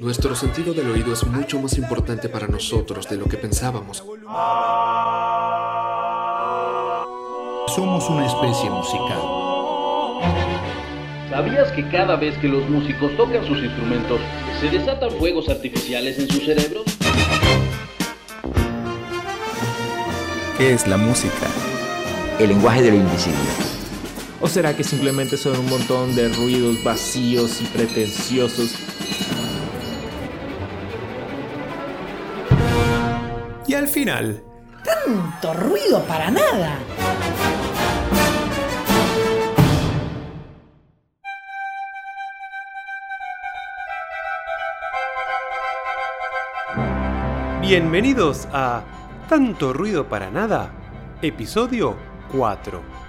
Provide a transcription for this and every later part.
Nuestro sentido del oído es mucho más importante para nosotros de lo que pensábamos. Somos una especie musical. ¿Sabías que cada vez que los músicos tocan sus instrumentos, se desatan fuegos artificiales en sus cerebros? ¿Qué es la música? El lenguaje de lo invisible. ¿O será que simplemente son un montón de ruidos vacíos y pretenciosos? Y al final... Tanto ruido para nada. Bienvenidos a Tanto Ruido para Nada, episodio 4.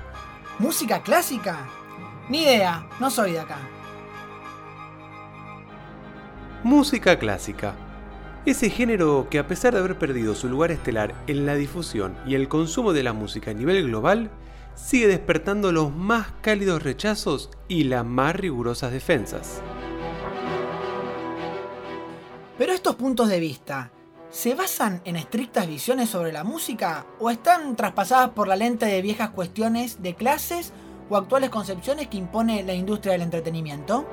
¿Música clásica? Ni idea, no soy de acá. Música clásica. Ese género que a pesar de haber perdido su lugar estelar en la difusión y el consumo de la música a nivel global, sigue despertando los más cálidos rechazos y las más rigurosas defensas. Pero estos puntos de vista, ¿se basan en estrictas visiones sobre la música o están traspasadas por la lente de viejas cuestiones de clases o actuales concepciones que impone la industria del entretenimiento?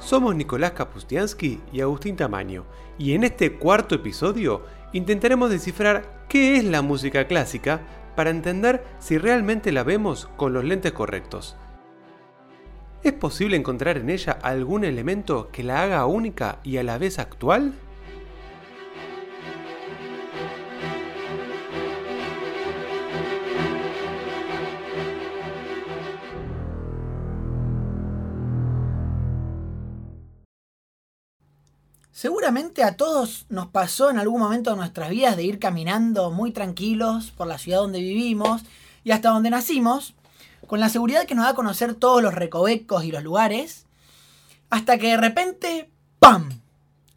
Somos Nicolás Kapustiansky y Agustín Tamaño, y en este cuarto episodio intentaremos descifrar qué es la música clásica para entender si realmente la vemos con los lentes correctos. ¿Es posible encontrar en ella algún elemento que la haga única y a la vez actual? Seguramente a todos nos pasó en algún momento de nuestras vidas de ir caminando muy tranquilos por la ciudad donde vivimos y hasta donde nacimos, con la seguridad que nos da a conocer todos los recovecos y los lugares, hasta que de repente, ¡pam!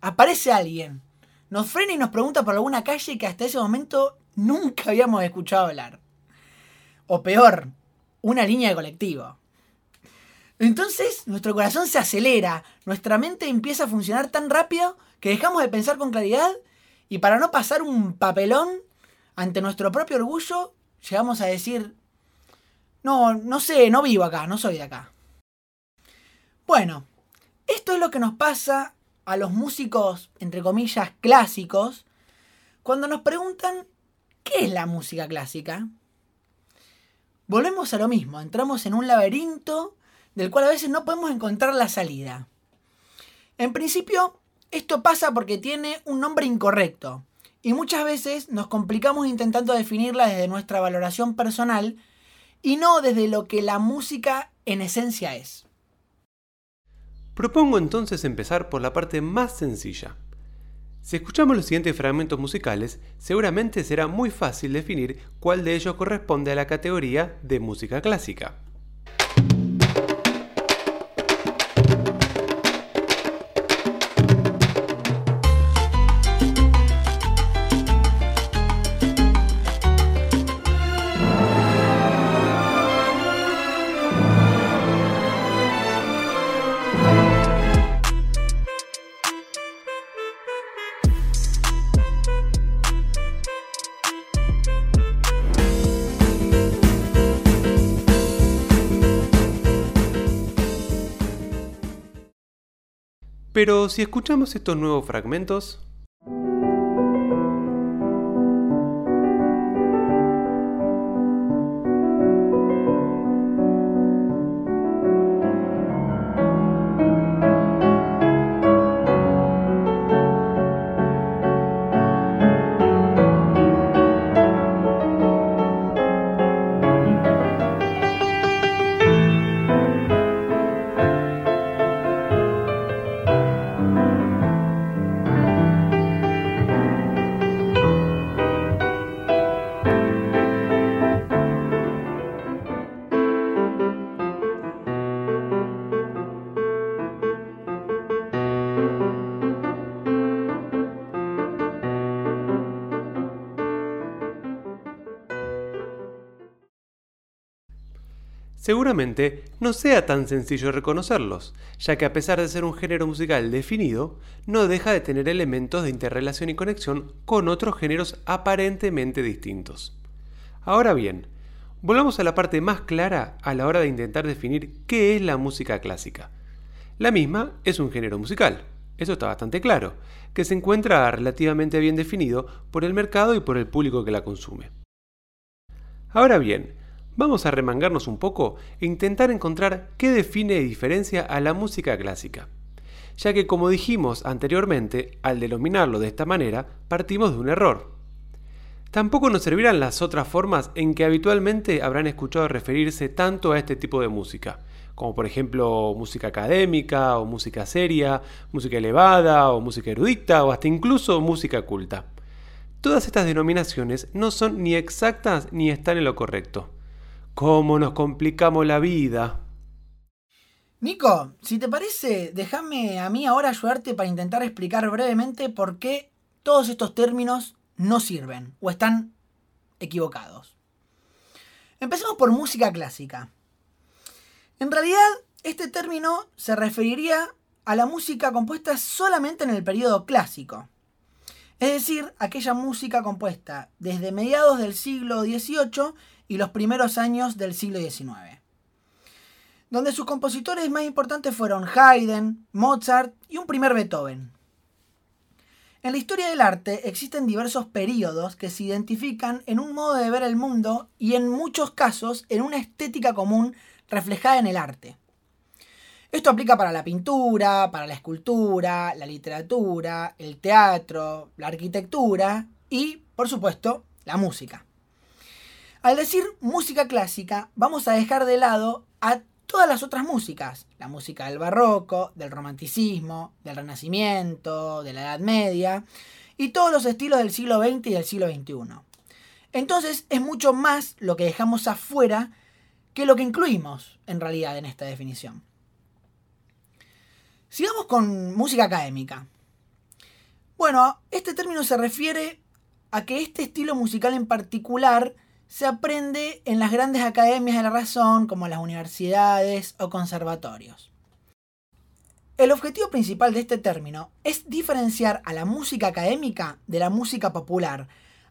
aparece alguien, nos frena y nos pregunta por alguna calle que hasta ese momento nunca habíamos escuchado hablar. O peor, una línea de colectivo. Entonces nuestro corazón se acelera, nuestra mente empieza a funcionar tan rápido que dejamos de pensar con claridad y para no pasar un papelón ante nuestro propio orgullo, llegamos a decir, no, no sé, no vivo acá, no soy de acá. Bueno, esto es lo que nos pasa a los músicos, entre comillas, clásicos, cuando nos preguntan, ¿qué es la música clásica? Volvemos a lo mismo, entramos en un laberinto del cual a veces no podemos encontrar la salida. En principio, esto pasa porque tiene un nombre incorrecto, y muchas veces nos complicamos intentando definirla desde nuestra valoración personal y no desde lo que la música en esencia es. Propongo entonces empezar por la parte más sencilla. Si escuchamos los siguientes fragmentos musicales, seguramente será muy fácil definir cuál de ellos corresponde a la categoría de música clásica. Pero si escuchamos estos nuevos fragmentos, seguramente no sea tan sencillo reconocerlos, ya que a pesar de ser un género musical definido, no deja de tener elementos de interrelación y conexión con otros géneros aparentemente distintos. Ahora bien, volvamos a la parte más clara a la hora de intentar definir qué es la música clásica. La misma es un género musical, eso está bastante claro, que se encuentra relativamente bien definido por el mercado y por el público que la consume. Ahora bien, vamos a remangarnos un poco e intentar encontrar qué define y diferencia a la música clásica. Ya que como dijimos anteriormente, al denominarlo de esta manera, partimos de un error. Tampoco nos servirán las otras formas en que habitualmente habrán escuchado referirse tanto a este tipo de música, como por ejemplo música académica o música seria, música elevada o música erudita o hasta incluso música culta. Todas estas denominaciones no son ni exactas ni están en lo correcto. ¿Cómo nos complicamos la vida? Nico, si te parece, déjame a mí ahora ayudarte para intentar explicar brevemente por qué todos estos términos no sirven o están equivocados. Empecemos por música clásica. En realidad, este término se referiría a la música compuesta solamente en el periodo clásico. Es decir, aquella música compuesta desde mediados del siglo XVIII y los primeros años del siglo XIX, donde sus compositores más importantes fueron Haydn, Mozart y un primer Beethoven. En la historia del arte existen diversos períodos que se identifican en un modo de ver el mundo y en muchos casos en una estética común reflejada en el arte. Esto aplica para la pintura, para la escultura, la literatura, el teatro, la arquitectura y, por supuesto, la música. Al decir música clásica, vamos a dejar de lado a todas las otras músicas. La música del barroco, del romanticismo, del renacimiento, de la Edad Media y todos los estilos del siglo XX y del siglo XXI. Entonces es mucho más lo que dejamos afuera que lo que incluimos en realidad en esta definición. Sigamos con música académica. Bueno, este término se refiere a que este estilo musical en particular se aprende en las grandes academias de la razón como las universidades o conservatorios. El objetivo principal de este término es diferenciar a la música académica de la música popular,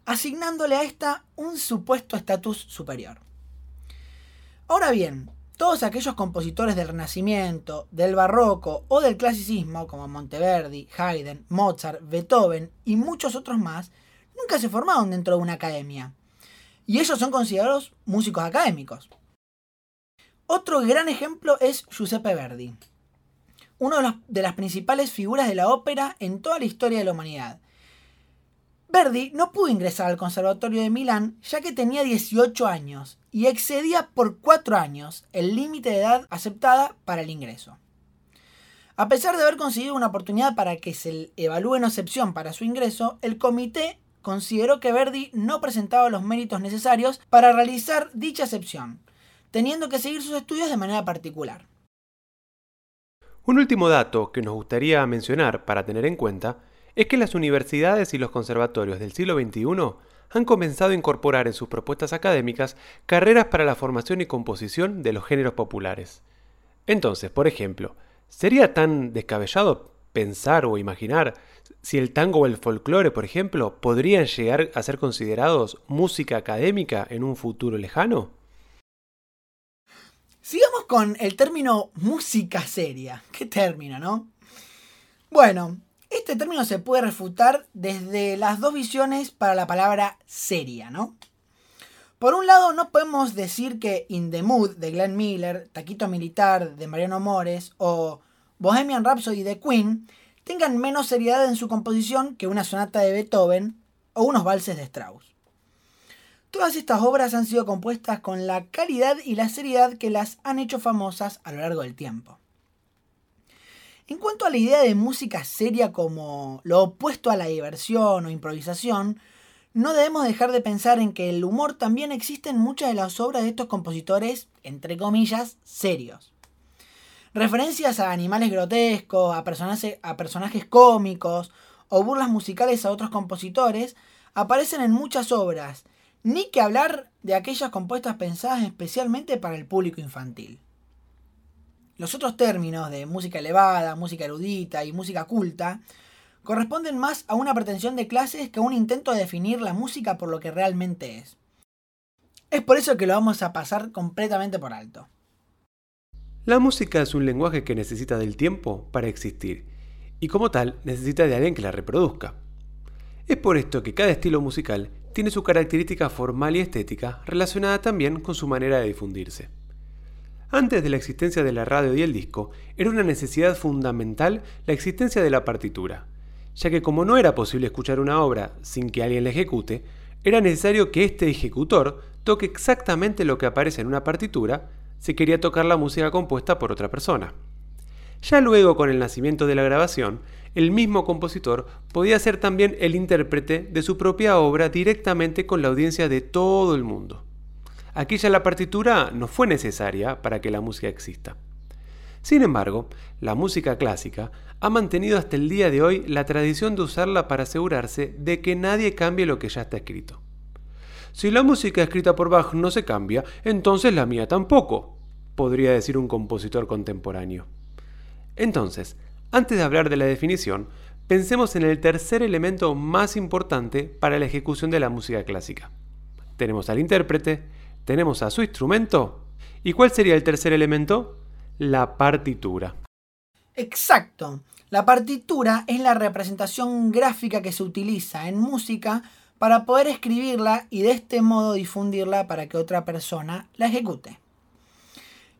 asignándole a esta un supuesto estatus superior. Ahora bien, todos aquellos compositores del Renacimiento, del Barroco o del Clasicismo, como Monteverdi, Haydn, Mozart, Beethoven y muchos otros más, nunca se formaron dentro de una academia. Y ellos son considerados músicos académicos. Otro gran ejemplo es Giuseppe Verdi, uno de, las principales figuras de la ópera en toda la historia de la humanidad. Verdi no pudo ingresar al Conservatorio de Milán ya que tenía 18 años y excedía por 4 años el límite de edad aceptada para el ingreso. A pesar de haber conseguido una oportunidad para que se evalúe en excepción para su ingreso, el comité consideró que Verdi no presentaba los méritos necesarios para realizar dicha excepción, teniendo que seguir sus estudios de manera particular. Un último dato que nos gustaría mencionar para tener en cuenta es que las universidades y los conservatorios del siglo XXI han comenzado a incorporar en sus propuestas académicas carreras para la formación y composición de los géneros populares. Entonces, por ejemplo, ¿sería tan descabellado pensar o imaginar si el tango o el folclore, por ejemplo, podrían llegar a ser considerados música académica en un futuro lejano? Sigamos con el término música seria. ¿Qué término, no? Bueno, este término se puede refutar desde las dos visiones para la palabra seria, ¿no? Por un lado, no podemos decir que In the Mood de Glenn Miller, Taquito Militar de Mariano Mores o Bohemian Rhapsody de Queen tengan menos seriedad en su composición que una sonata de Beethoven o unos valses de Strauss. Todas estas obras han sido compuestas con la calidad y la seriedad que las han hecho famosas a lo largo del tiempo. En cuanto a la idea de música seria como lo opuesto a la diversión o improvisación, no debemos dejar de pensar en que el humor también existe en muchas de las obras de estos compositores, entre comillas, serios. Referencias a animales grotescos, a personajes, cómicos o burlas musicales a otros compositores aparecen en muchas obras, Ni que hablar de aquellas compuestas pensadas especialmente para el público infantil. Los otros términos de música elevada, música erudita y música culta corresponden más a una pretensión de clases que a un intento de definir la música por lo que realmente es. Es por eso que lo vamos a pasar completamente por alto. La música es un lenguaje que necesita del tiempo para existir y como tal necesita de alguien que la reproduzca. Es por esto que cada estilo musical tiene su característica formal y estética relacionada también con su manera de difundirse. Antes de la existencia de la radio y el disco, era una necesidad fundamental la existencia de la partitura, ya que como no era posible escuchar una obra sin que alguien la ejecute, era necesario que este ejecutor toque exactamente lo que aparece en una partitura si quería tocar la música compuesta por otra persona. Ya luego, con el nacimiento de la grabación, el mismo compositor podía ser también el intérprete de su propia obra directamente con la audiencia de todo el mundo. Aquí ya la partitura no fue necesaria para que la música exista. Sin embargo, la música clásica ha mantenido hasta el día de hoy la tradición de usarla para asegurarse de que nadie cambie lo que ya está escrito. Si la música escrita por Bach no se cambia, entonces la mía tampoco, podría decir un compositor contemporáneo. Entonces, antes de hablar de la definición, pensemos en el tercer elemento más importante para la ejecución de la música clásica. Tenemos al intérprete, tenemos a su instrumento, ¿y cuál sería el tercer elemento? La partitura. Exacto. La partitura es la representación gráfica que se utiliza en música para poder escribirla y de este modo difundirla para que otra persona la ejecute.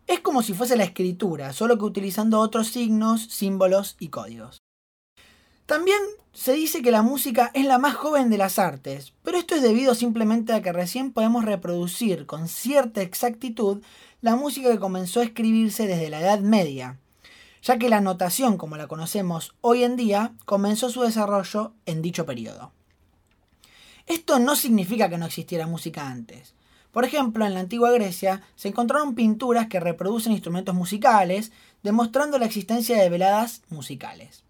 Es como si fuese la escritura, solo que utilizando otros signos, símbolos y códigos. También se dice que la música es la más joven de las artes, pero esto es debido simplemente a que recién podemos reproducir con cierta exactitud la música que comenzó a escribirse desde la Edad Media, ya que la notación como la conocemos hoy en día comenzó su desarrollo en dicho periodo. Esto no significa que no existiera música antes. Por ejemplo, en la antigua Grecia se encontraron pinturas que reproducen instrumentos musicales, demostrando la existencia de veladas musicales.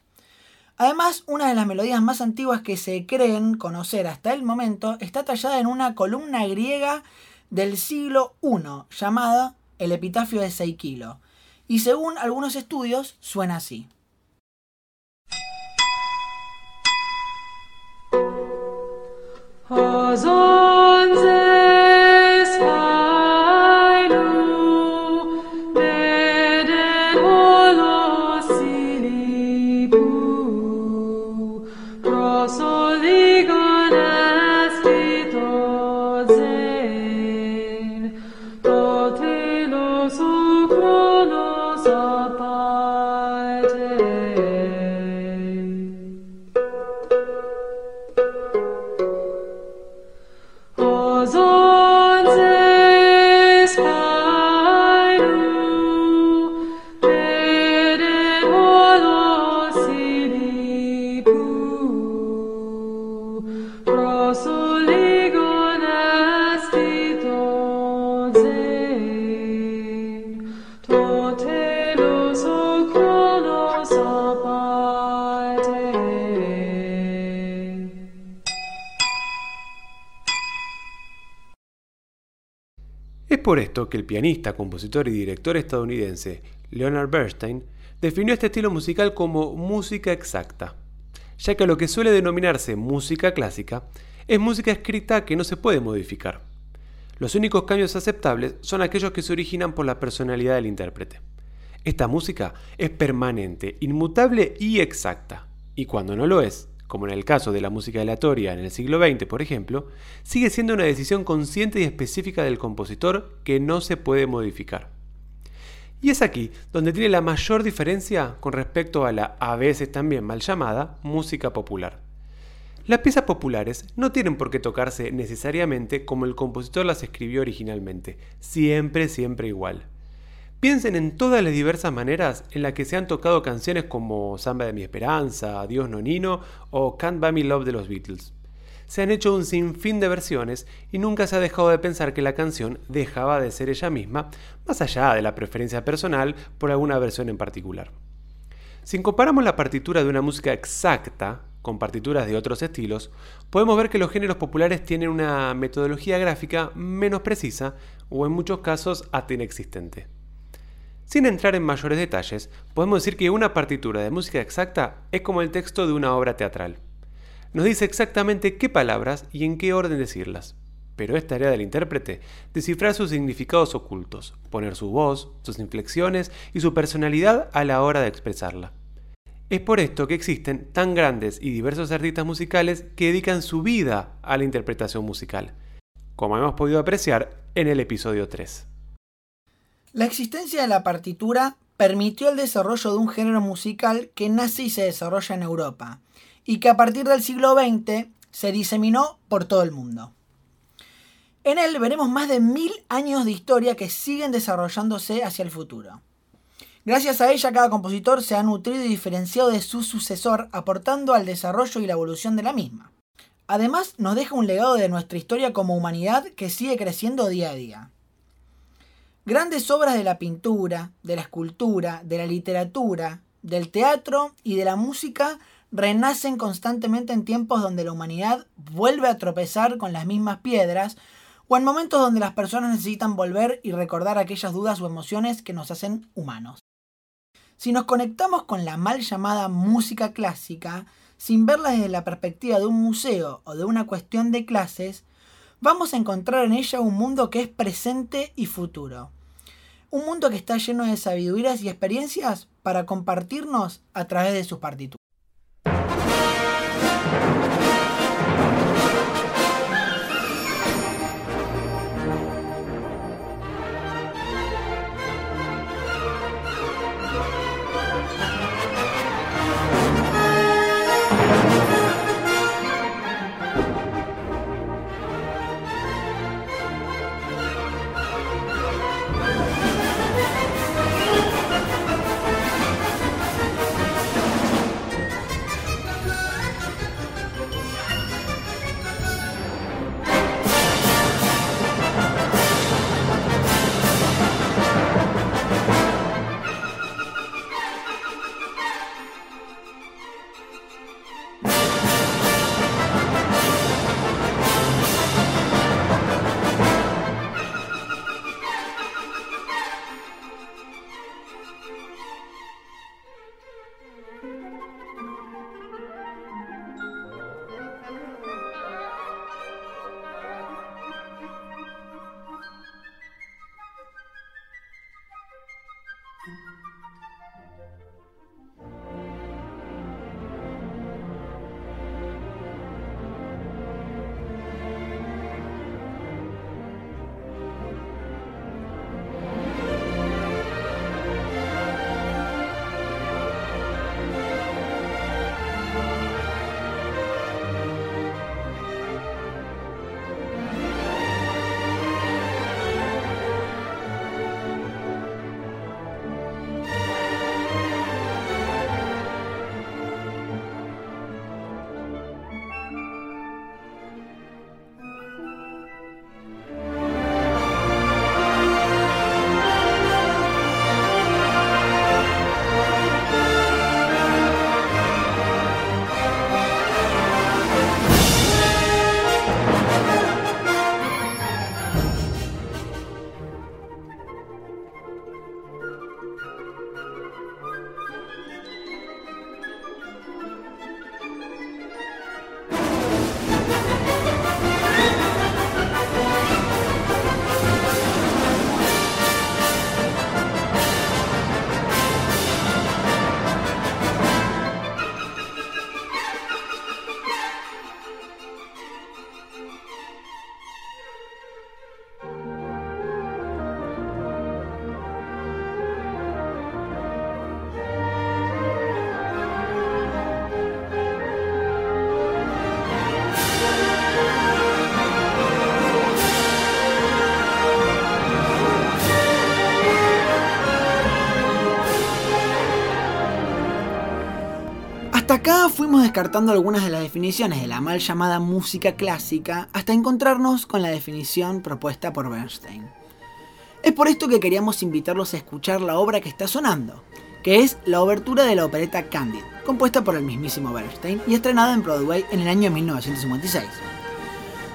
Además, una de las melodías más antiguas que se creen conocer hasta el momento está tallada en una columna griega del siglo I llamada el Epitafio de Seiquilo, y según algunos estudios suena así. Es por esto que el pianista, compositor y director estadounidense Leonard Bernstein definió este estilo musical como música exacta, ya que lo que suele denominarse música clásica es música escrita que no se puede modificar. Los únicos cambios aceptables son aquellos que se originan por la personalidad del intérprete. Esta música es permanente, inmutable y exacta, y cuando no lo es, como en el caso de la música aleatoria en el siglo XX, por ejemplo, sigue siendo una decisión consciente y específica del compositor que no se puede modificar. Y es aquí donde tiene la mayor diferencia con respecto a la a veces también mal llamada música popular. Las piezas populares no tienen por qué tocarse necesariamente como el compositor las escribió originalmente, siempre, siempre igual. Piensen en todas las diversas maneras en las que se han tocado canciones como Samba de mi Esperanza, Dios Nonino o Can't Buy Me Love de los Beatles. Se han hecho un sinfín de versiones y nunca se ha dejado de pensar que la canción dejaba de ser ella misma, más allá de la preferencia personal por alguna versión en particular. Si comparamos la partitura de una música exacta con partituras de otros estilos, podemos ver que los géneros populares tienen una metodología gráfica menos precisa o en muchos casos hasta inexistente. Sin entrar en mayores detalles, podemos decir que una partitura de música exacta es como el texto de una obra teatral. Nos dice exactamente qué palabras y en qué orden decirlas, pero es tarea del intérprete descifrar sus significados ocultos, poner su voz, sus inflexiones y su personalidad a la hora de expresarla. Es por esto que existen tan grandes y diversos artistas musicales que dedican su vida a la interpretación musical, como hemos podido apreciar en el episodio 3. La existencia de la partitura permitió el desarrollo de un género musical que nace y se desarrolla en Europa, y que a partir del siglo XX se diseminó por todo el mundo. En él veremos más de mil años de historia que siguen desarrollándose hacia el futuro. Gracias a ella, cada compositor se ha nutrido y diferenciado de su sucesor, aportando al desarrollo y la evolución de la misma. Además, nos deja un legado de nuestra historia como humanidad que sigue creciendo día a día. Grandes obras de la pintura, de la escultura, de la literatura, del teatro y de la música renacen constantemente en tiempos donde la humanidad vuelve a tropezar con las mismas piedras o en momentos donde las personas necesitan volver y recordar aquellas dudas o emociones que nos hacen humanos. Si nos conectamos con la mal llamada música clásica, sin verla desde la perspectiva de un museo o de una cuestión de clases, vamos a encontrar en ella un mundo que es presente y futuro. Un mundo que está lleno de sabidurías y experiencias para compartirnos a través de sus partituras. Acá fuimos descartando algunas de las definiciones de la mal llamada música clásica hasta encontrarnos con la definición propuesta por Bernstein. Es por esto que queríamos invitarlos a escuchar la obra que está sonando, que es la obertura de la opereta Candid, compuesta por el mismísimo Bernstein y estrenada en Broadway en el año 1956.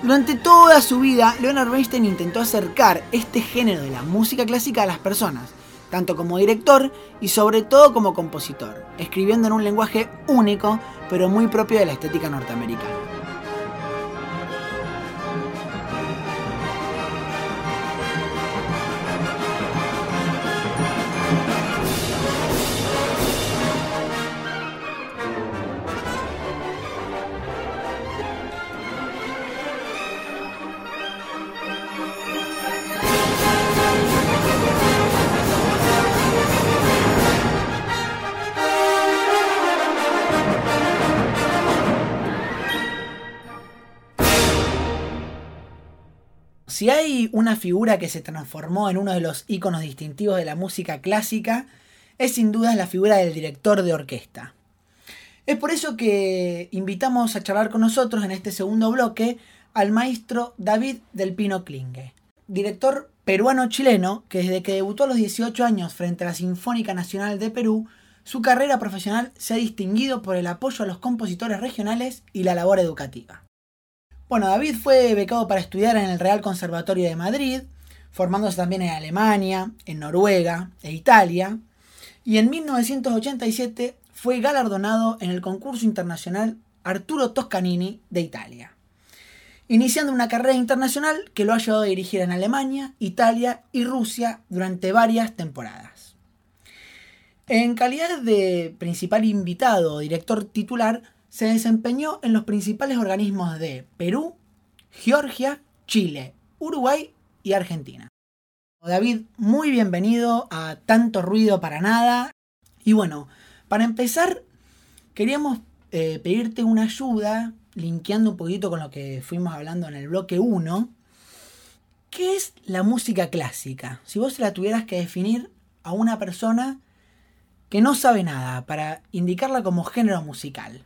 Durante toda su vida, Leonard Bernstein intentó acercar este género de la música clásica a las personas, tanto como director y sobre todo como compositor, escribiendo en un lenguaje único, pero muy propio de la estética norteamericana. Una figura que se transformó en uno de los íconos distintivos de la música clásica, es sin duda la figura del director de orquesta. Es por eso que invitamos a charlar con nosotros en este segundo bloque al maestro David del Pino Klinge, director peruano-chileno que desde que debutó a los 18 años frente a la Sinfónica Nacional de Perú, su carrera profesional se ha distinguido por el apoyo a los compositores regionales y la labor educativa. Bueno, David fue becado para estudiar en el Real Conservatorio de Madrid, formándose también en Alemania, en Noruega e Italia, y en 1987 fue galardonado en el concurso internacional Arturo Toscanini de Italia, iniciando una carrera internacional que lo ha llevado a dirigir en Alemania, Italia y Rusia durante varias temporadas. En calidad de principal invitado o director titular, se desempeñó en los principales organismos de Perú, Georgia, Chile, Uruguay y Argentina. David, muy bienvenido a Tanto Ruido para Nada. Y bueno, para empezar, queríamos eh, pedirte una ayuda, linkeando un poquito con lo que fuimos hablando en el bloque 1. ¿Qué es la música clásica? Si vos la tuvieras que definir a una persona que no sabe nada, para indicarla como género musical.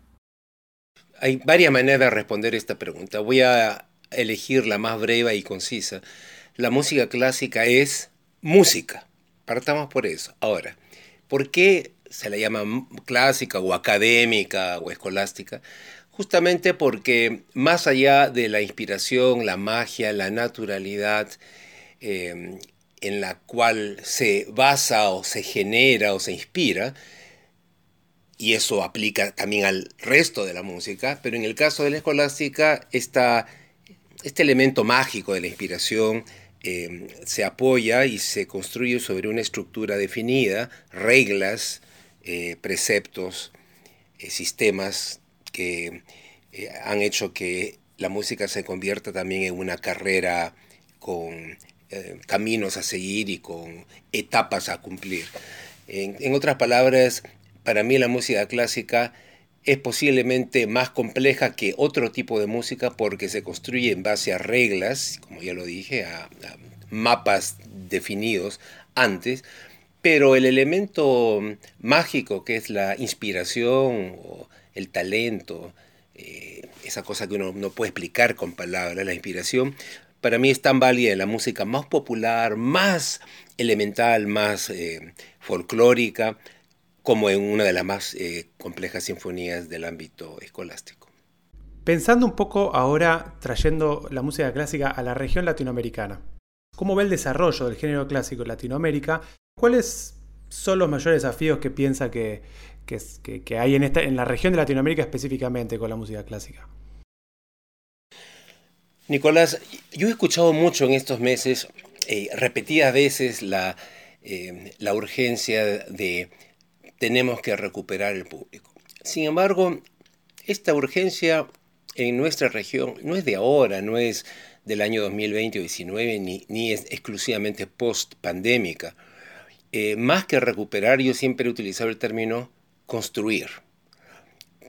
Hay varias maneras de responder esta pregunta. Voy a elegir la más breve y concisa. La música clásica es música. Partamos por eso. Ahora, ¿por qué se la llama clásica o académica o escolástica? Justamente porque más allá de la inspiración, la magia, la naturalidad eh, en la cual se basa o se genera o se inspira, y eso aplica también al resto de la música, pero en el caso de la escolástica, este elemento mágico de la inspiración eh, se apoya y se construye sobre una estructura definida, reglas, eh, preceptos, eh, sistemas que han hecho que la música se convierta también en una carrera con caminos a seguir y con etapas a cumplir. en otras palabras, para mí la música clásica es posiblemente más compleja que otro tipo de música porque se construye en base a reglas, como ya lo dije, a, mapas definidos antes, pero el elemento mágico que es la inspiración o el talento, eh, esa cosa que uno no puede explicar con palabras, la inspiración, para mí es tan válida en la música más popular, más elemental, más eh, folclórica, como en una de las más eh, complejas sinfonías del ámbito escolástico. Pensando un poco ahora, trayendo la música clásica a la región latinoamericana, ¿cómo ve el desarrollo del género clásico en Latinoamérica? ¿Cuáles son los mayores desafíos que piensa que, hay en, esta, en la región de Latinoamérica específicamente con la música clásica? Nicolás, yo he escuchado mucho en estos meses, eh, repetidas veces, la, eh, la urgencia de tenemos que recuperar el público. Sin embargo, esta urgencia en nuestra región no es de ahora, no es del año 2020 o 2019, ni, ni es exclusivamente post-pandémica. Eh, más que recuperar, yo siempre he utilizado el término construir.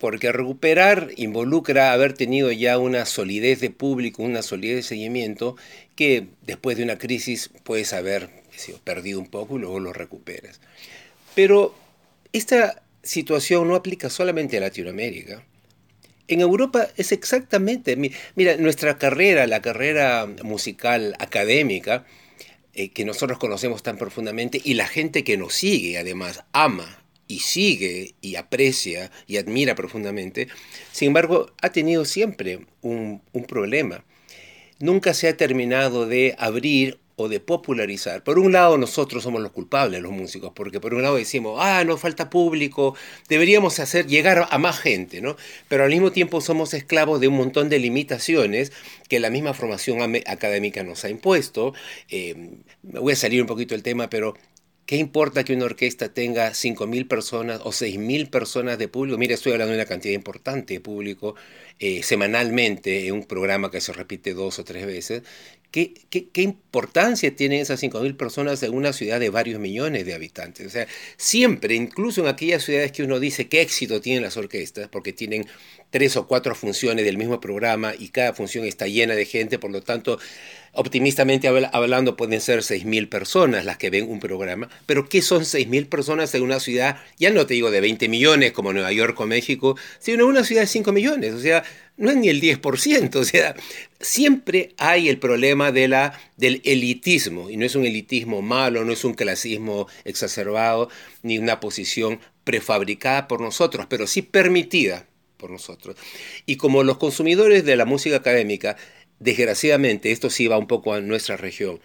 Porque recuperar involucra haber tenido ya una solidez de público, una solidez de seguimiento, que después de una crisis puedes haber perdido un poco y luego lo recuperas. Pero esta situación no aplica solamente a Latinoamérica. En Europa es exactamente, mira, nuestra carrera, la carrera musical académica, eh, que nosotros conocemos tan profundamente y la gente que nos sigue además ama y sigue y aprecia y admira profundamente, sin embargo ha tenido siempre un, un problema. Nunca se ha terminado de abrir o de popularizar. Por un lado, nosotros somos los culpables, los músicos, porque por un lado decimos, ah, nos falta público, deberíamos hacer llegar a más gente, ¿no? Pero al mismo tiempo somos esclavos de un montón de limitaciones que la misma formación académica nos ha impuesto. Eh, voy a salir un poquito del tema, pero ¿Qué importa que una orquesta tenga 5.000 personas o 6.000 personas de público? Mire, estoy hablando de una cantidad importante de público eh, semanalmente en un programa que se repite dos o tres veces. ¿Qué, qué, importancia tienen esas 5.000 personas en una ciudad de varios millones de habitantes? O sea, siempre, incluso en aquellas ciudades que uno dice qué éxito tienen las orquestas, porque tienen tres o cuatro funciones del mismo programa y cada función está llena de gente, por lo tanto optimistamente hablando, pueden ser 6.000 personas las que ven un programa, pero ¿qué son 6.000 personas en una ciudad, ya no te digo de 20 millones como Nueva York o México, sino en una ciudad de 5 millones? O sea, no es ni el 10%, o sea, siempre hay el problema de la, del elitismo, y no es un elitismo malo, no es un clasismo exacerbado, ni una posición prefabricada por nosotros, pero sí permitida por nosotros. Y como los consumidores de la música académica desgraciadamente, esto sí va un poco a nuestra región,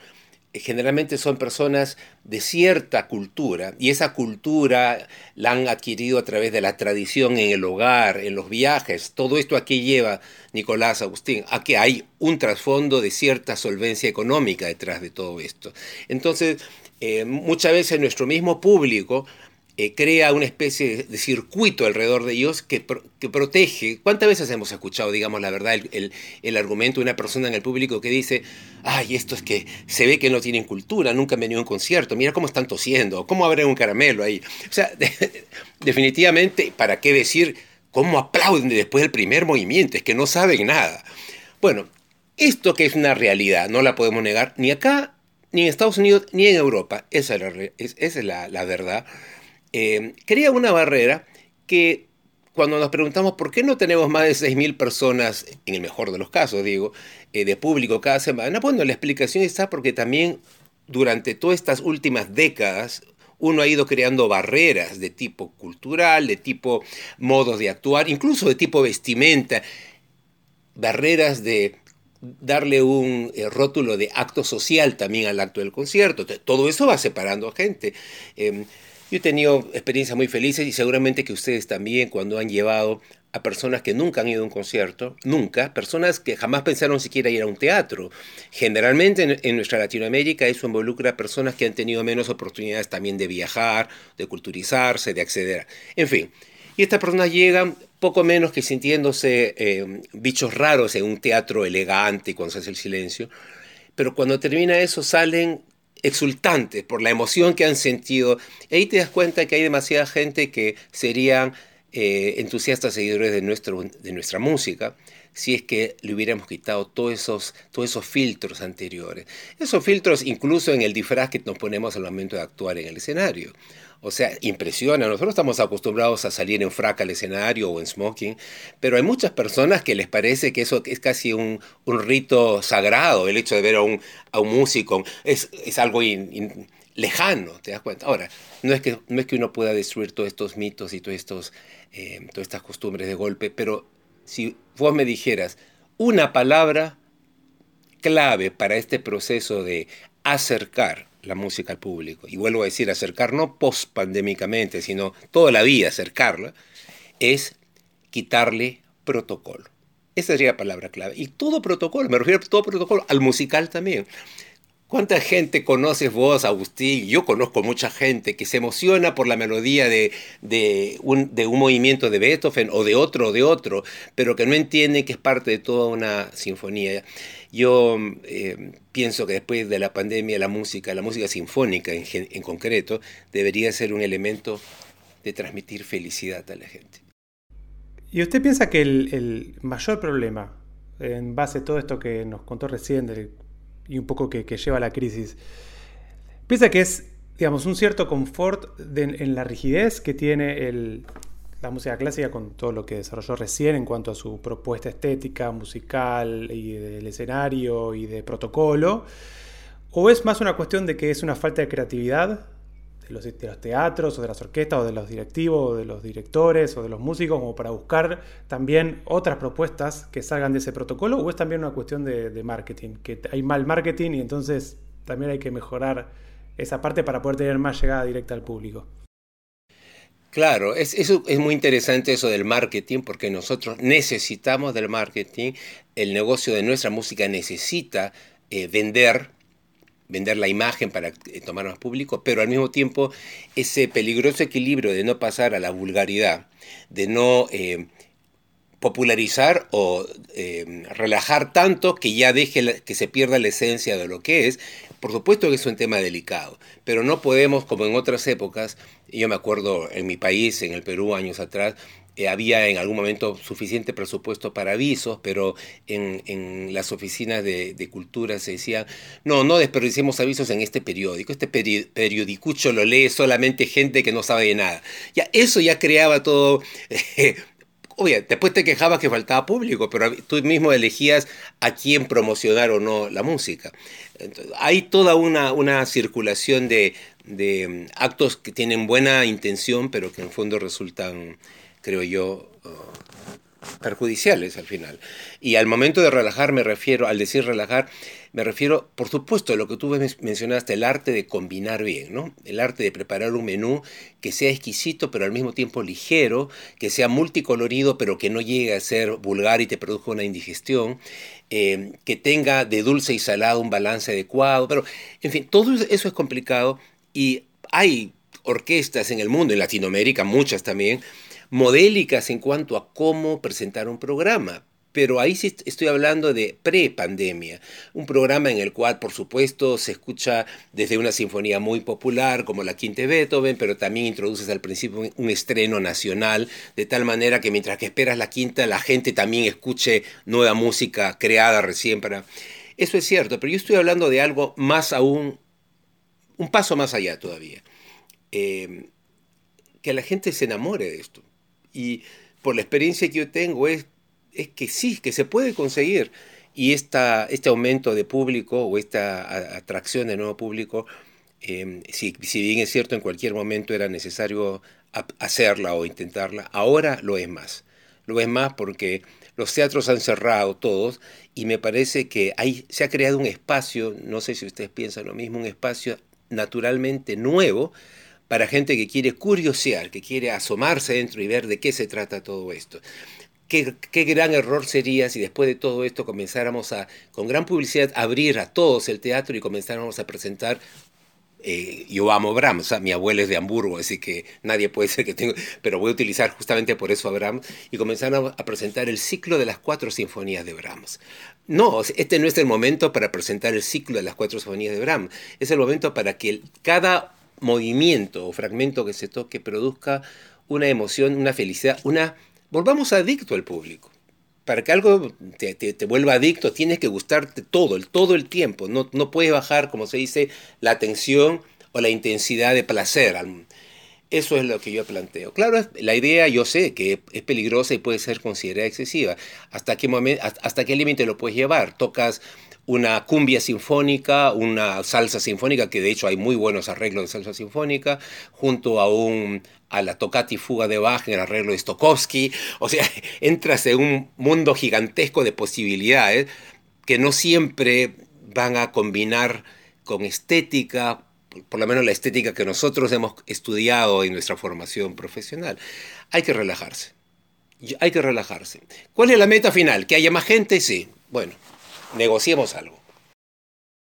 generalmente son personas de cierta cultura y esa cultura la han adquirido a través de la tradición en el hogar, en los viajes. Todo esto aquí lleva, Nicolás Agustín, a que hay un trasfondo de cierta solvencia económica detrás de todo esto. Entonces, eh, muchas veces nuestro mismo público eh, crea una especie de circuito alrededor de ellos que, que, protege. ¿Cuántas veces hemos escuchado, digamos, la verdad, el, el, argumento de una persona en el público que dice, ay, esto es que se ve que no tienen cultura, nunca han venido a un concierto, mira cómo están tosiendo, cómo abren un caramelo ahí? O sea, definitivamente, ¿para qué decir cómo aplauden después del primer movimiento? Es que no saben nada. Bueno, esto que es una realidad, no la podemos negar ni acá, ni en Estados Unidos, ni en Europa. Esa es la, esa es la, la verdad. Eh, crea una barrera que cuando nos preguntamos por qué no tenemos más de 6.000 personas, en el mejor de los casos, digo, eh, de público cada semana, bueno, la explicación está porque también durante todas estas últimas décadas uno ha ido creando barreras de tipo cultural, de tipo modos de actuar, incluso de tipo vestimenta, barreras de darle un eh, rótulo de acto social también al acto del concierto. Todo eso va separando a gente. Em, yo he tenido experiencias muy felices y seguramente que ustedes también cuando han llevado a personas que nunca han ido a un concierto, nunca, personas que jamás pensaron siquiera ir a un teatro. Generalmente en, nuestra Latinoamérica eso involucra a personas que han tenido menos oportunidades también de viajar, de culturizarse, de acceder. En fin, y estas personas llegan poco menos que sintiéndose eh, bichos raros en un teatro elegante cuando se hace el silencio, pero cuando termina eso salen exultantes por la emoción que han sentido. ahí te das cuenta que hay demasiada gente que serían eh, entusiastas seguidores de, nuestro, de nuestra música si es que le hubiéramos quitado todos esos, todos esos filtros anteriores. Esos filtros incluso en el disfraz que nos ponemos al momento de actuar en el escenario. O sea, impresiona. Nosotros estamos acostumbrados a salir en frac al escenario o en smoking, pero hay muchas personas que les parece que eso es casi un, rito sagrado, el hecho de ver a un, a un músico. Es, es algo lejano, ¿te das cuenta? Ahora, no es, que, no es que uno pueda destruir todos estos mitos y todos estos, eh, todas estas costumbres de golpe, pero si vos me dijeras una palabra clave para este proceso de acercar la música al público, y vuelvo a decir acercar no post-pandémicamente, sino toda la vida acercarla, es quitarle protocolo. Esa sería la palabra clave. Y todo protocolo, me refiero a todo protocolo, al musical también. ¿Cuánta gente conoces vos, Agustín? Yo conozco mucha gente que se emociona por la melodía de, de, un, movimiento de Beethoven o de otro o de otro, pero que no entiende que es parte de toda una sinfonía. Yo eh, pienso que después de la pandemia la música, la música sinfónica en, concreto, debería ser un elemento de transmitir felicidad a la gente. ¿Y usted piensa que el, el mayor problema, en base a todo esto que nos contó recién del y un poco que, lleva a la crisis. Piensa que es, digamos, un cierto confort en la rigidez que tiene la música clásica con todo lo que desarrolló recién en cuanto a su propuesta estética, musical y del escenario y de protocolo. ¿O es más una cuestión de que es una falta de creatividad los, de los teatros o de las orquestas o de los directivos o de los directores o de los músicos como para buscar también otras propuestas que salgan de ese protocolo o es también una cuestión de, marketing, que hay mal marketing y entonces también hay que mejorar esa parte para poder tener más llegada directa al público. Claro, es, eso es muy interesante eso del marketing, porque nosotros necesitamos del marketing, el negocio de nuestra música necesita eh, vender, vender la imagen para eh, tomar más público, pero al mismo tiempo ese peligroso equilibrio de no pasar a la vulgaridad, de no eh, popularizar o relajar tanto que ya deje que se pierda la esencia de lo que es, por supuesto que es un tema delicado, pero no podemos, como en otras épocas, yo me acuerdo en mi país, en el Perú, años atrás, eh, había en algún momento suficiente presupuesto para avisos, pero en, las oficinas de, cultura se decía, no, no desperdiciemos avisos en este periódico, este periodicucho lo lee solamente gente que no sabe de nada. Ya, eso ya creaba todo... Oye, después te quejabas que faltaba público, pero tú mismo elegías a quién promocionar o no la música. hay toda una, una circulación de, de, mm, actos que tienen buena intención, pero que en fondo resultan, creo yo, uh, perjudiciales al final. Y al momento de relajar me refiero, al decir relajar, me refiero, por supuesto, a lo que tú mencionaste, el arte de combinar bien, ¿no? El arte de preparar un menú que sea exquisito, pero al mismo tiempo ligero, que sea multicolorido, pero que no llegue a ser vulgar y te produzca una indigestión, eh, que tenga de dulce y salado un balance adecuado, pero, en fin, todo eso es complicado y hay orquestas en el mundo, en Latinoamérica muchas también, modélicas en cuanto a cómo presentar un programa pero ahí sí estoy hablando de pre-pandemia, un programa en el cual, por supuesto, se escucha desde una sinfonía muy popular como la Quinta de Beethoven, pero también introduces al principio un estreno nacional, de tal manera que mientras que esperas la quinta, la gente también escuche nueva música creada recién para... Eso es cierto, pero yo estoy hablando de algo más aún, un paso más allá todavía. Eh, que la gente se enamore de esto. Y por la experiencia que yo tengo es es que sí, que se puede conseguir. Y esta, este aumento de público o esta atracción de nuevo público, em, si, si, bien es cierto en cualquier momento era necesario hacerla o intentarla, ahora lo es más. Lo es más porque los teatros han cerrado todos y me parece que hay, se ha creado un espacio, no sé si ustedes piensan lo mismo, un espacio naturalmente nuevo para gente que quiere curiosear, que quiere asomarse dentro y ver de qué se trata todo esto. Qué, gran error sería si después de todo esto comenzáramos a, con gran publicidad, abrir a todos el teatro y comenzáramos a presentar eh, yo amo Brahms, mi abuelo es de Hamburgo, así que nadie puede ser que tenga, pero voy a utilizar justamente por eso a Brahms, y comenzaron a presentar el ciclo de las cuatro sinfonías de Brahms. No, este no es el momento para presentar el ciclo de las cuatro sinfonías de Brahms, es el momento para que cada movimiento o fragmento que se toque produzca una emoción, una felicidad, una volvamos adicto al público. Para que algo te, vuelva adicto, tienes que gustarte todo, el, todo el tiempo. No, no puedes bajar, como se dice, la atención o la intensidad de placer. Eso es lo que yo planteo. Claro, la idea yo sé que es peligrosa y puede ser considerada excesiva. ¿Hasta qué, momento, hasta qué límite lo puedes llevar? Tocas una cumbia sinfónica, una salsa sinfónica, que de hecho hay muy buenos arreglos de salsa sinfónica, junto a un a la tocata y fuga de Bach en el arreglo de Stokowski. O sea, entras en un mundo gigantesco de posibilidades que no siempre van a combinar con estética, por lo menos la estética que nosotros hemos estudiado en nuestra formación profesional. Hay que relajarse. Hay que relajarse. ¿Cuál es la meta final? ¿Que haya más gente? Sí. Bueno, negociemos algo.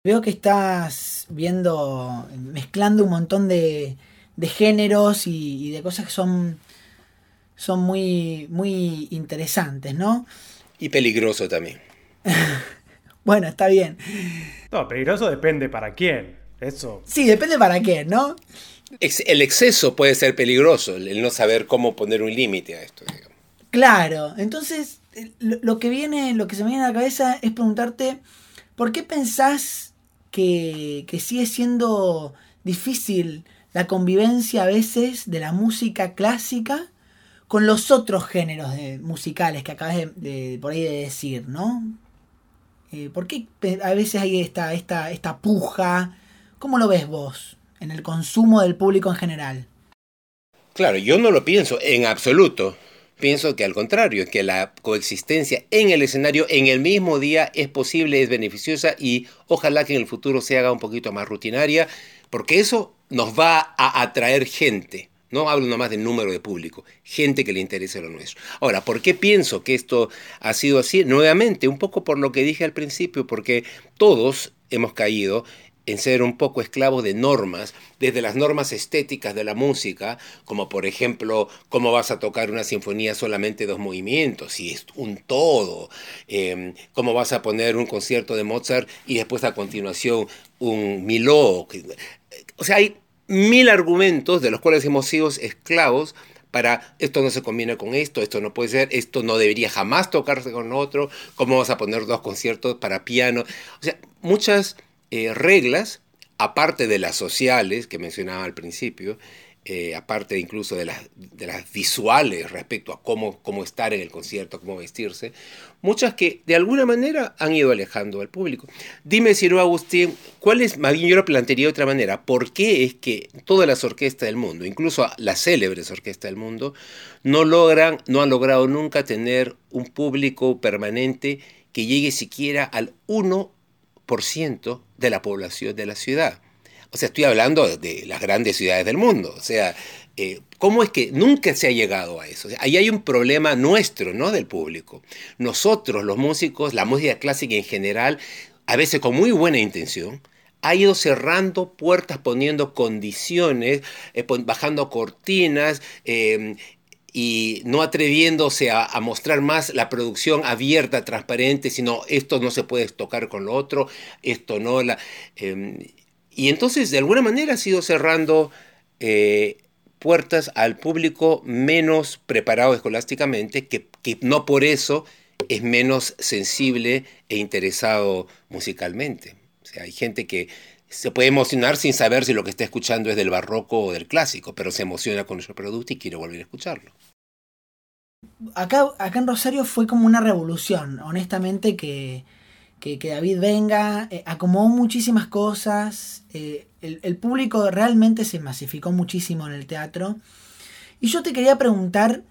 Veo que estás viendo, mezclando un montón de, de géneros y, de cosas que son, son muy, muy interesantes, ¿no? Y peligroso también. bueno, está bien. No, peligroso depende para quién. Eso. Sí, depende para quién, ¿no? El exceso puede ser peligroso, el no saber cómo poner un límite a esto. Claro, entonces lo que viene, lo que se me viene a la cabeza es preguntarte, ¿por qué pensás que, sigue siendo difícil la convivencia a veces de la música clásica con los otros géneros musicales que acabas de, por ahí de decir, ¿no? Eh, ¿Por qué a veces hay esta, esta, esta puja? ¿Cómo lo ves vos? en el consumo del público en general. Claro, yo no lo pienso en absoluto. Pienso que al contrario, que la coexistencia en el escenario en el mismo día es posible, es beneficiosa y ojalá que en el futuro se haga un poquito más rutinaria, porque eso nos va a atraer gente. No hablo nomás del número de público, gente que le interese lo nuestro. Ahora, ¿por qué pienso que esto ha sido así? Nuevamente, un poco por lo que dije al principio, porque todos hemos caído en ser un poco esclavo de normas, desde las normas estéticas de la música, como por ejemplo, cómo vas a tocar una sinfonía solamente dos movimientos, si es un todo, em, cómo vas a poner un concierto de Mozart y después a continuación un Miló. O sea, hay mil argumentos de los cuales hemos sido esclavos para esto no se combina con esto, esto no puede ser, esto no debería jamás tocarse con otro, cómo vas a poner dos conciertos para piano. O sea, muchas eh, reglas, aparte de las sociales que mencionaba al principio, eh, aparte incluso de las, de las visuales respecto a cómo, cómo estar en el concierto, cómo vestirse, muchas que de alguna manera han ido alejando al público. Dime, Ciro Agustín, ¿cuál es, más bien yo lo plantearía de otra manera, por qué es que todas las orquestas del mundo, incluso las célebres orquestas del mundo, no logran, no han logrado nunca tener un público permanente que llegue siquiera al 1 de la población de la ciudad. O sea, estoy hablando de las grandes ciudades del mundo. O sea, eh, ¿cómo es que nunca se ha llegado a eso? ahí hay un problema nuestro, ¿no? Del público. Nosotros, los músicos, la música clásica en general, a veces con muy buena intención, ha ido cerrando puertas, poniendo condiciones, eh, bajando cortinas, eh, y no atreviéndose a, mostrar más la producción abierta, transparente, sino esto no se puede tocar con lo otro, esto no. La, em, y entonces, de alguna manera, ha sido cerrando eh, puertas al público menos preparado escolásticamente, que, que no por eso es menos sensible e interesado musicalmente. O sea, hay gente que se puede emocionar sin saber si lo que está escuchando es del barroco o del clásico, pero se emociona con nuestro producto y quiere volver a escucharlo. Acá, acá en Rosario fue como una revolución, honestamente, que, que, David venga, eh, acomodó muchísimas cosas, eh, el, público realmente se masificó muchísimo en el teatro. Y yo te quería preguntar,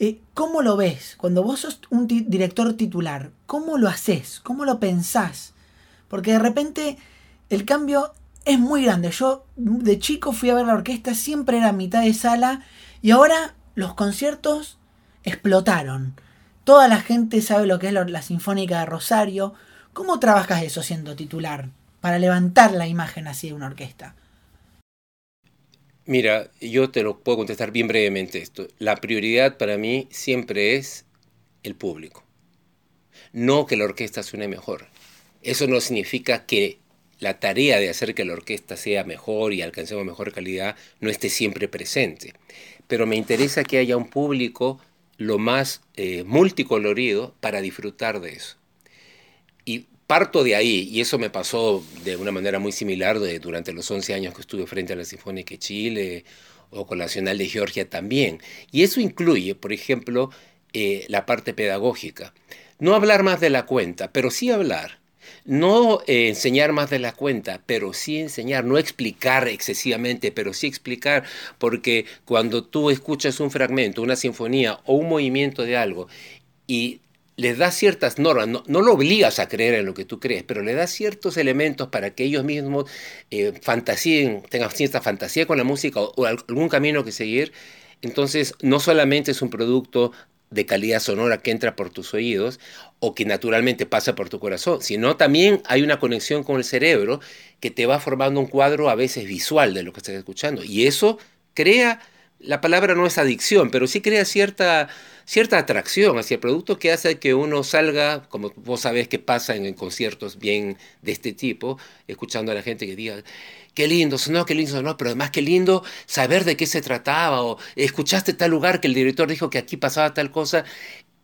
eh, ¿cómo lo ves? Cuando vos sos un director titular, ¿cómo lo haces? ¿Cómo lo pensás? Porque de repente el cambio es muy grande. Yo de chico fui a ver la orquesta, siempre era mitad de sala y ahora los conciertos explotaron. Toda la gente sabe lo que es la, Sinfónica de Rosario. ¿Cómo trabajas eso siendo titular para levantar la imagen así de una orquesta? Mira, yo te lo puedo contestar bien brevemente esto. La prioridad para mí siempre es el público. No que la orquesta suene mejor. Eso no significa que la tarea de hacer que la orquesta sea mejor y alcancemos mejor calidad no esté siempre presente. Pero me interesa que haya un público lo más eh, multicolorido para disfrutar de eso. Y parto de ahí, y eso me pasó de una manera muy similar durante los 11 años que estuve frente a la Sinfónica de Chile o con la Nacional de Georgia también. Y eso incluye, por ejemplo, eh, la parte pedagógica. No hablar más de la cuenta, pero sí hablar no eh, enseñar más de la cuenta, pero sí enseñar, no explicar excesivamente, pero sí explicar, porque cuando tú escuchas un fragmento, una sinfonía o un movimiento de algo y les das ciertas normas, no, lo obligas a creer en lo que tú crees, pero le das ciertos elementos para que ellos mismos eh, fantasíen, tengan cierta fantasía con la música o algún camino que seguir, entonces no solamente es un producto de calidad sonora que entra por tus oídos o que naturalmente pasa por tu corazón, sino también hay una conexión con el cerebro que te va formando un cuadro a veces visual de lo que estás escuchando. Y eso crea, la palabra no es adicción, pero sí crea cierta, cierta atracción hacia el producto que hace que uno salga, como vos sabés que pasa en conciertos bien de este tipo, escuchando a la gente que diga, qué lindo sonó, qué lindo sonó, pero además qué lindo saber de qué se trataba, o escuchaste tal lugar que el director dijo que aquí pasaba tal cosa.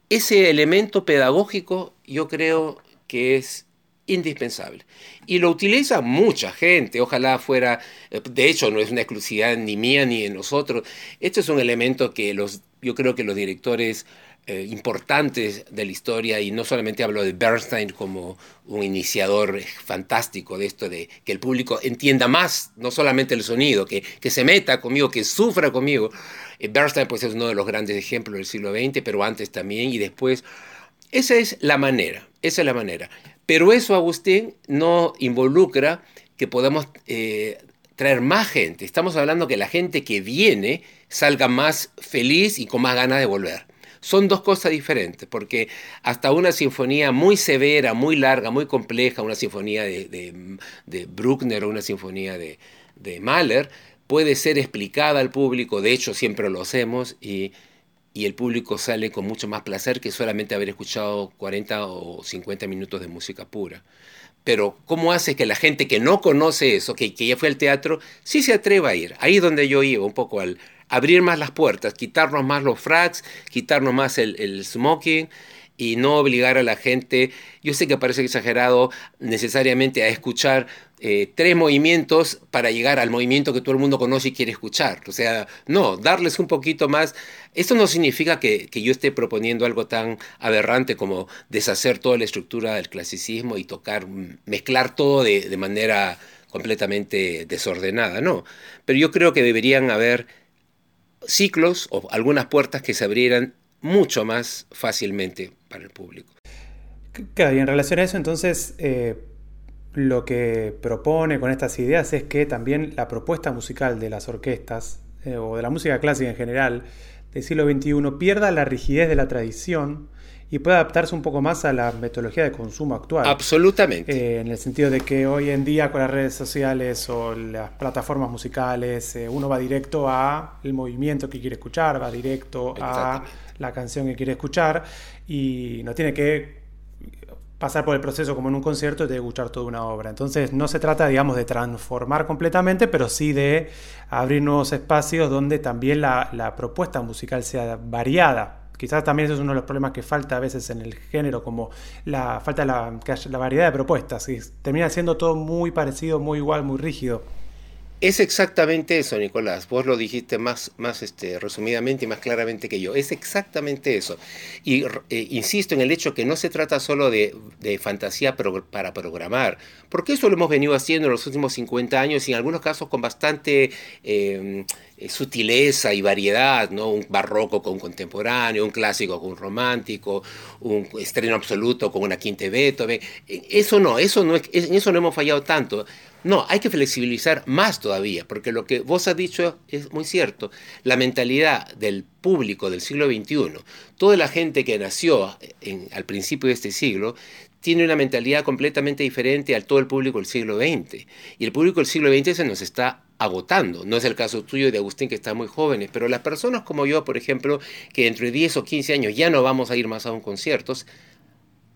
Ese elemento pedagógico yo creo que es indispensable. Y lo utiliza mucha gente, ojalá fuera, de hecho no es una exclusividad ni mía ni de nosotros, esto es un elemento que los, yo creo que los directores eh, importantes de la historia y no solamente hablo de Bernstein como un iniciador fantástico de esto de que el público entienda más, no solamente el sonido, que, que se meta conmigo, que sufra conmigo. Eh, Bernstein pues es uno de los grandes ejemplos del siglo XX, pero antes también y después. Esa es la manera, esa es la manera. Pero eso, Agustín, no involucra que podamos eh, traer más gente. Estamos hablando que la gente que viene salga más feliz y con más ganas de volver. Son dos cosas diferentes, porque hasta una sinfonía muy severa, muy larga, muy compleja, una sinfonía de, de, Bruckner o una sinfonía de, de Mahler, puede ser explicada al público, de hecho siempre lo hacemos, y, y el público sale con mucho más placer que solamente haber escuchado 40 o 50 minutos de música pura. Pero ¿cómo hace que la gente que no conoce eso, que, que ya fue al teatro, sí se atreva a ir? Ahí es donde yo iba, un poco al, abrir más las puertas, quitarnos más los fracs, quitarnos más el, smoking y no obligar a la gente, yo sé que parece exagerado necesariamente a escuchar eh, tres movimientos para llegar al movimiento que todo el mundo conoce y quiere escuchar. O sea, no, darles un poquito más. Esto no significa que, yo esté proponiendo algo tan aberrante como deshacer toda la estructura del clasicismo y tocar, mezclar todo de, de manera completamente desordenada, no. Pero yo creo que deberían haber ciclos o algunas puertas que se abrieran mucho más fácilmente para el público. Claro, y en relación a eso, entonces, eh, lo que propone con estas ideas es que también la propuesta musical de las orquestas, eh, o de la música clásica en general, del siglo XXI, pierda la rigidez de la tradición y puede adaptarse un poco más a la metodología de consumo actual. Absolutamente. Eh, en el sentido de que hoy en día con las redes sociales o las plataformas musicales, eh, uno va directo a el movimiento que quiere escuchar, va directo a la canción que quiere escuchar y no tiene que pasar por el proceso como en un concierto y de escuchar toda una obra. Entonces no se trata, digamos, de transformar completamente, pero sí de abrir nuevos espacios donde también la, la propuesta musical sea variada, Quizás también eso es uno de los problemas que falta a veces en el género, como la falta de la, la variedad de propuestas. Y termina siendo todo muy parecido, muy igual, muy rígido. Es exactamente eso, Nicolás. Vos lo dijiste más, más este, resumidamente y más claramente que yo. Es exactamente eso. Y eh, insisto en el hecho que no se trata solo de, fantasía para programar, porque eso lo hemos venido haciendo en los últimos 50 años y en algunos casos con bastante... Eh, eh, sutileza y variedad, ¿no? Un barroco con un contemporáneo, un clásico con un romántico, un estreno absoluto con una quinta Beethoven. Eh, eso no, eso no eso no hemos fallado tanto. No, hay que flexibilizar más todavía, porque lo que vos has dicho es muy cierto. La mentalidad del público del siglo XXI, toda la gente que nació en, al principio de este siglo, tiene una mentalidad completamente diferente al todo el público del siglo XX. Y el público del siglo XX se nos está agotando. No es el caso tuyo de Agustín, que está muy jóvenes, pero las personas como yo, por ejemplo, que dentro de 10 o 15 años ya no vamos a ir más a un concierto,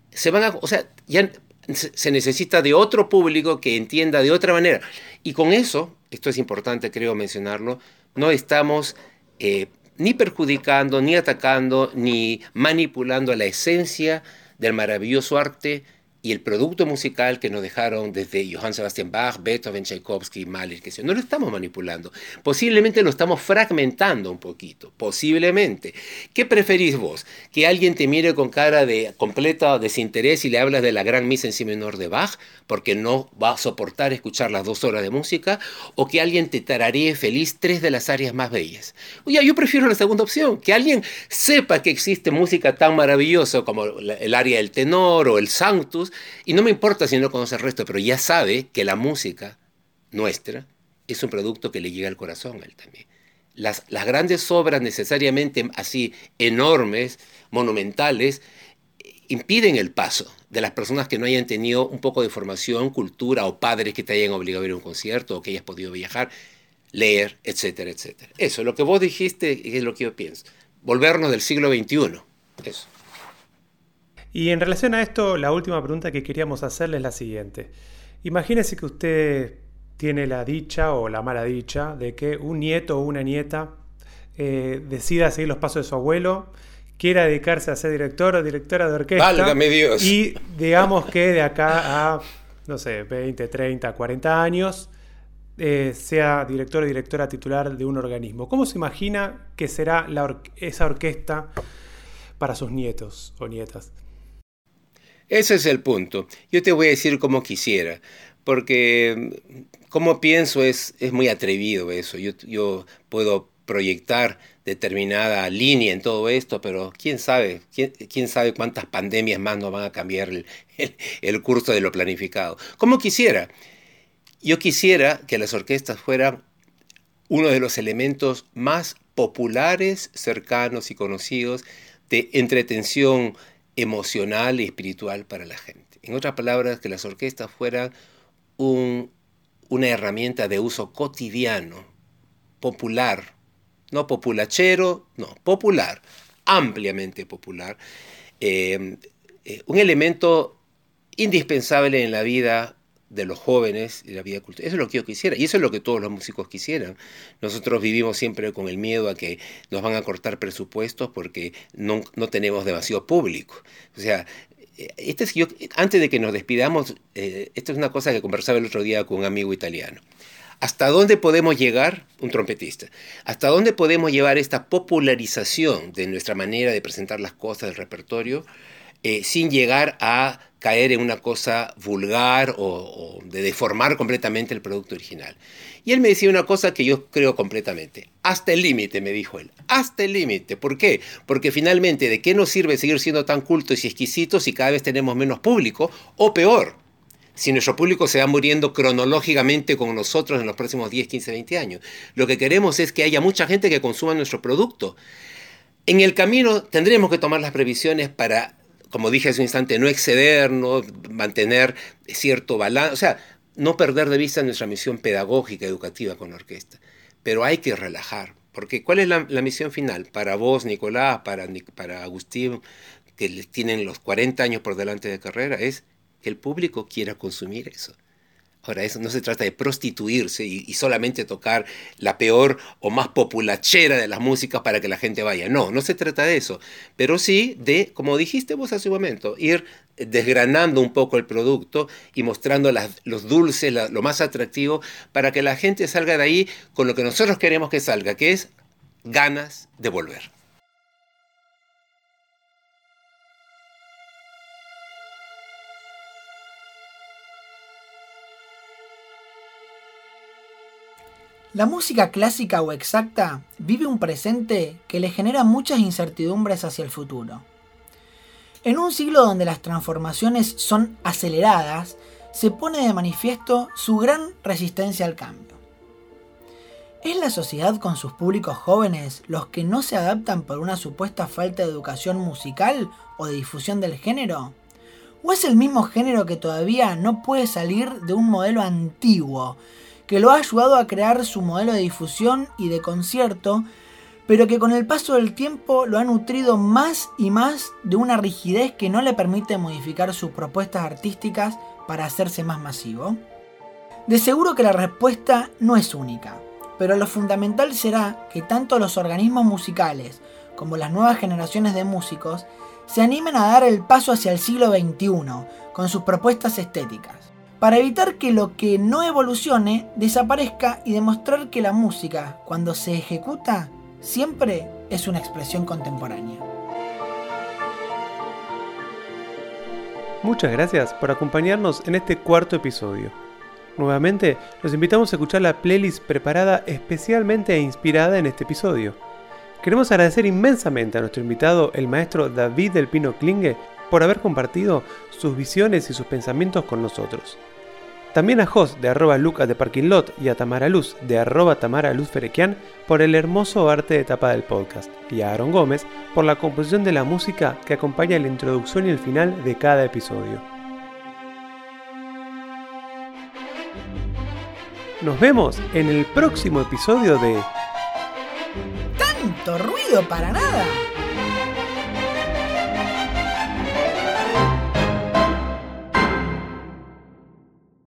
se van a, o sea, ya se necesita de otro público que entienda de otra manera. Y con eso, esto es importante creo mencionarlo, no estamos eh, ni perjudicando, ni atacando, ni manipulando la esencia del maravilloso arte y el producto musical que nos dejaron desde Johann Sebastian Bach, Beethoven, Tchaikovsky, Mahler, que no lo estamos manipulando. Posiblemente lo estamos fragmentando un poquito, posiblemente. ¿Qué preferís vos? ¿Que alguien te mire con cara de completa desinterés y le hablas de la gran misa en si menor de Bach porque no va a soportar escuchar las dos horas de música? ¿O que alguien te tararee feliz tres de las áreas más bellas? Oye, yo prefiero la segunda opción, que alguien sepa que existe música tan maravillosa como el área del tenor o el sanctus y no me importa si no conoce el resto, pero ya sabe que la música nuestra es un producto que le llega al corazón a él también. Las, las grandes obras necesariamente así enormes, monumentales, impiden el paso de las personas que no hayan tenido un poco de formación, cultura o padres que te hayan obligado a ir a un concierto o que hayas podido viajar, leer, etcétera, etcétera. Eso, lo que vos dijiste es lo que yo pienso. Volvernos del siglo XXI. Eso. Y en relación a esto, la última pregunta que queríamos hacerle es la siguiente. Imagínese que usted tiene la dicha o la mala dicha de que un nieto o una nieta eh, decida seguir los pasos de su abuelo, quiera dedicarse a ser director o directora de orquesta. Válgame Dios. Y digamos que de acá a, no sé, 20, 30, 40 años, eh, sea director o directora titular de un organismo. ¿Cómo se imagina que será esa orquesta? para sus nietos o nietas. Ese es el punto. Yo te voy a decir como quisiera, porque como pienso es, es muy atrevido eso. Yo, yo puedo proyectar determinada línea en todo esto, pero quién sabe, quién, sabe cuántas pandemias más nos van a cambiar el, el, curso de lo planificado. Como quisiera. Yo quisiera que las orquestas fueran uno de los elementos más populares, cercanos y conocidos de entretención emocional y espiritual para la gente. En otras palabras, que las orquestas fueran una herramienta de uso cotidiano, popular, no populachero, no, popular, ampliamente popular, eh, eh, un elemento indispensable en la vida de los jóvenes y la vida cultural. Eso es lo que yo quisiera y eso es lo que todos los músicos quisieran. Nosotros vivimos siempre con el miedo a que nos van a cortar presupuestos porque no, tenemos demasiado público. O sea, eh, este es yo, antes de que nos despidamos, esto es una cosa que conversaba el otro día con un amigo italiano. ¿Hasta dónde podemos llegar, un trompetista? ¿Hasta dónde podemos llevar esta popularización de nuestra manera de presentar las cosas del repertorio eh, sin llegar a caer en una cosa vulgar o, de deformar completamente el producto original? Y él me decía una cosa que yo creo completamente. Hasta el límite, me dijo él. Hasta el límite. ¿Por qué? Porque finalmente, ¿de qué nos sirve seguir siendo tan cultos y exquisitos si cada vez tenemos menos público? O peor, si nuestro público se va muriendo cronológicamente con nosotros en los próximos 10, 15, 20 años. Lo que queremos es que haya mucha gente que consuma nuestro producto. En el camino tendremos que tomar las previsiones para, como dije hace un instante, no excedernos, mantener cierto balance, o sea, no perder de vista nuestra misión pedagógica, educativa con la orquesta. Pero hay que relajar, porque ¿cuál es la, misión final? Para vos, Nicolás, para, para Agustín, que tienen los 40 años por delante de carrera, es que el público quiera consumir eso. Ahora, eso no se trata de prostituirse y, solamente tocar la peor o más populachera de las músicas para que la gente vaya. No, no se trata de eso. Pero sí de, como dijiste vos hace un momento, ir desgranando un poco el producto y mostrando los dulces, lo más atractivo, para que la gente salga de ahí con lo que nosotros queremos que salga, que es ganas de volver. La música clásica o exacta vive un presente que le genera muchas incertidumbres hacia el futuro. En un siglo donde las transformaciones son aceleradas, se pone de manifiesto su gran resistencia al cambio. ¿Es la sociedad con sus públicos jóvenes los que no se adaptan por una supuesta falta de educación musical o de difusión del género? ¿O es el mismo género que todavía no puede salir de un modelo antiguo que lo ha ayudado a crear su modelo de difusión y de concierto, pero que con el paso del tiempo lo ha nutrido más y más de una rigidez que no le permite modificar sus propuestas artísticas para hacerse más masivo? De seguro que la respuesta no es única, pero lo fundamental será que tanto los organismos musicales como las nuevas generaciones de músicos se animen a dar el paso hacia el siglo XXI con sus propuestas estéticas para evitar que lo que no evolucione desaparezca y demostrar que la música, cuando se ejecuta, siempre es una expresión contemporánea. Muchas gracias por acompañarnos en este cuarto episodio. Nuevamente, los invitamos a escuchar la playlist preparada especialmente e inspirada en este episodio. Queremos agradecer inmensamente a nuestro invitado, el maestro David del Pino Klinge, por haber compartido sus visiones y sus pensamientos con nosotros. También a Jos de arroba Lucas de Parking Lot y a Tamara Luz de arroba Tamara Luz Ferequian por el hermoso arte de tapa del podcast y a Aaron Gómez por la composición de la música que acompaña la introducción y el final de cada episodio. Nos vemos en el próximo episodio de... ¡Tanto ruido para nada!